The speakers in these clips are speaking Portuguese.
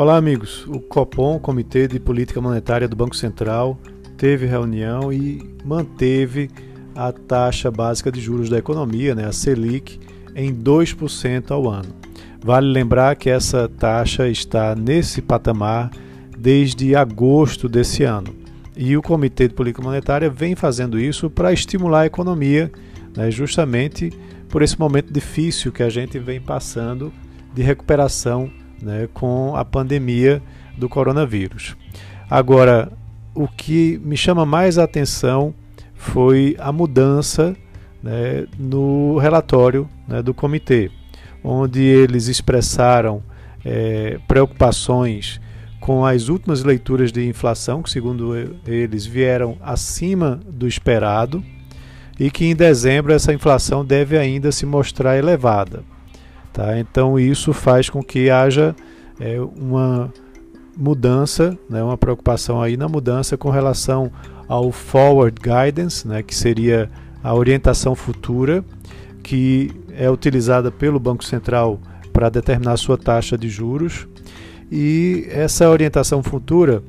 Olá, amigos. O COPOM, Comitê de Política Monetária do Banco Central, teve reunião e manteve a taxa básica de juros da economia, né, a Selic, em 2% ao ano. Vale lembrar que essa taxa está nesse patamar desde agosto desse ano. E o Comitê de Política Monetária vem fazendo isso para estimular a economia, né, justamente por esse momento difícil que a gente vem passando de recuperação né, com a pandemia do coronavírus. Agora, o que me chama mais a atenção foi a mudança né, no relatório né, do comitê, onde eles expressaram é, preocupações com as últimas leituras de inflação, que segundo eles vieram acima do esperado, e que em dezembro essa inflação deve ainda se mostrar elevada. Tá? Então isso faz com que haja é, uma mudança, né, uma preocupação aí na mudança com relação ao forward guidance, né, que seria a orientação futura que é utilizada pelo Banco Central para determinar sua taxa de juros. E essa orientação futura,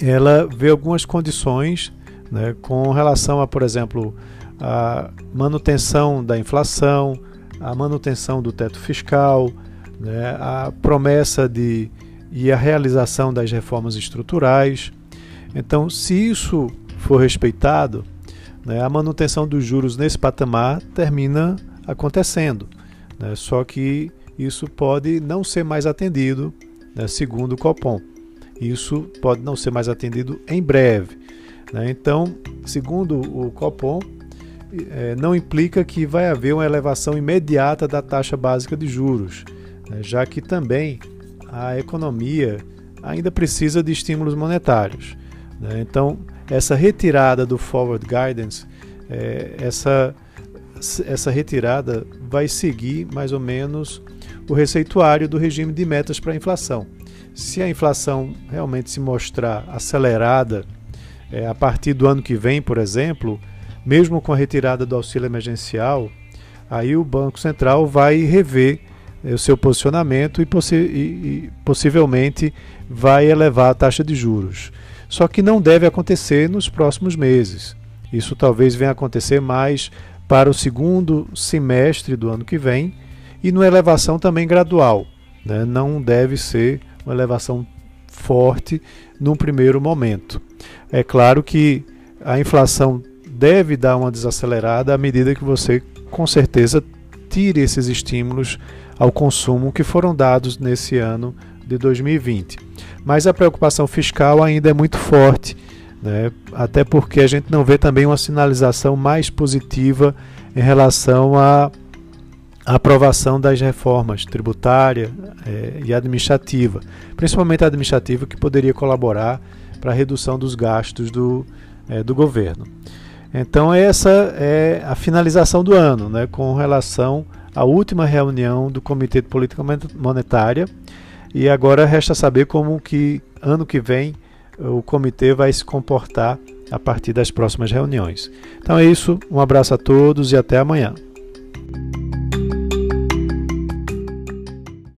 ela vê algumas condições né, com relação a, por exemplo, a manutenção da inflação, a manutenção do teto fiscal, né, a promessa de e a realização das reformas estruturais. Então, se isso for respeitado, né, a manutenção dos juros nesse patamar termina acontecendo. Né, só que isso pode não ser mais atendido, né, segundo o Copom. Isso pode não ser mais atendido em breve. Né. Então, segundo o Copom, é, não implica que vai haver uma elevação imediata da taxa básica de juros, né, já que também a economia ainda precisa de estímulos monetários. Né? Então, essa retirada do forward guidance, é, essa, essa retirada vai seguir mais ou menos o receituário do regime de metas para a inflação. Se a inflação realmente se mostrar acelerada é, a partir do ano que vem, por exemplo, mesmo com a retirada do auxílio emergencial, aí o Banco Central vai rever é, o seu posicionamento e, possi e, e possivelmente vai elevar a taxa de juros. Só que não deve acontecer nos próximos meses. Isso talvez venha acontecer mais para o segundo semestre do ano que vem e numa elevação também gradual. Né? Não deve ser uma elevação forte num primeiro momento. É claro que a inflação deve dar uma desacelerada à medida que você, com certeza, tire esses estímulos ao consumo que foram dados nesse ano de 2020. Mas a preocupação fiscal ainda é muito forte, né? até porque a gente não vê também uma sinalização mais positiva em relação à aprovação das reformas tributária é, e administrativa, principalmente a administrativa, que poderia colaborar para a redução dos gastos do, é, do governo. Então essa é a finalização do ano, né, com relação à última reunião do Comitê de Política Monetária. E agora resta saber como que ano que vem o comitê vai se comportar a partir das próximas reuniões. Então é isso, um abraço a todos e até amanhã.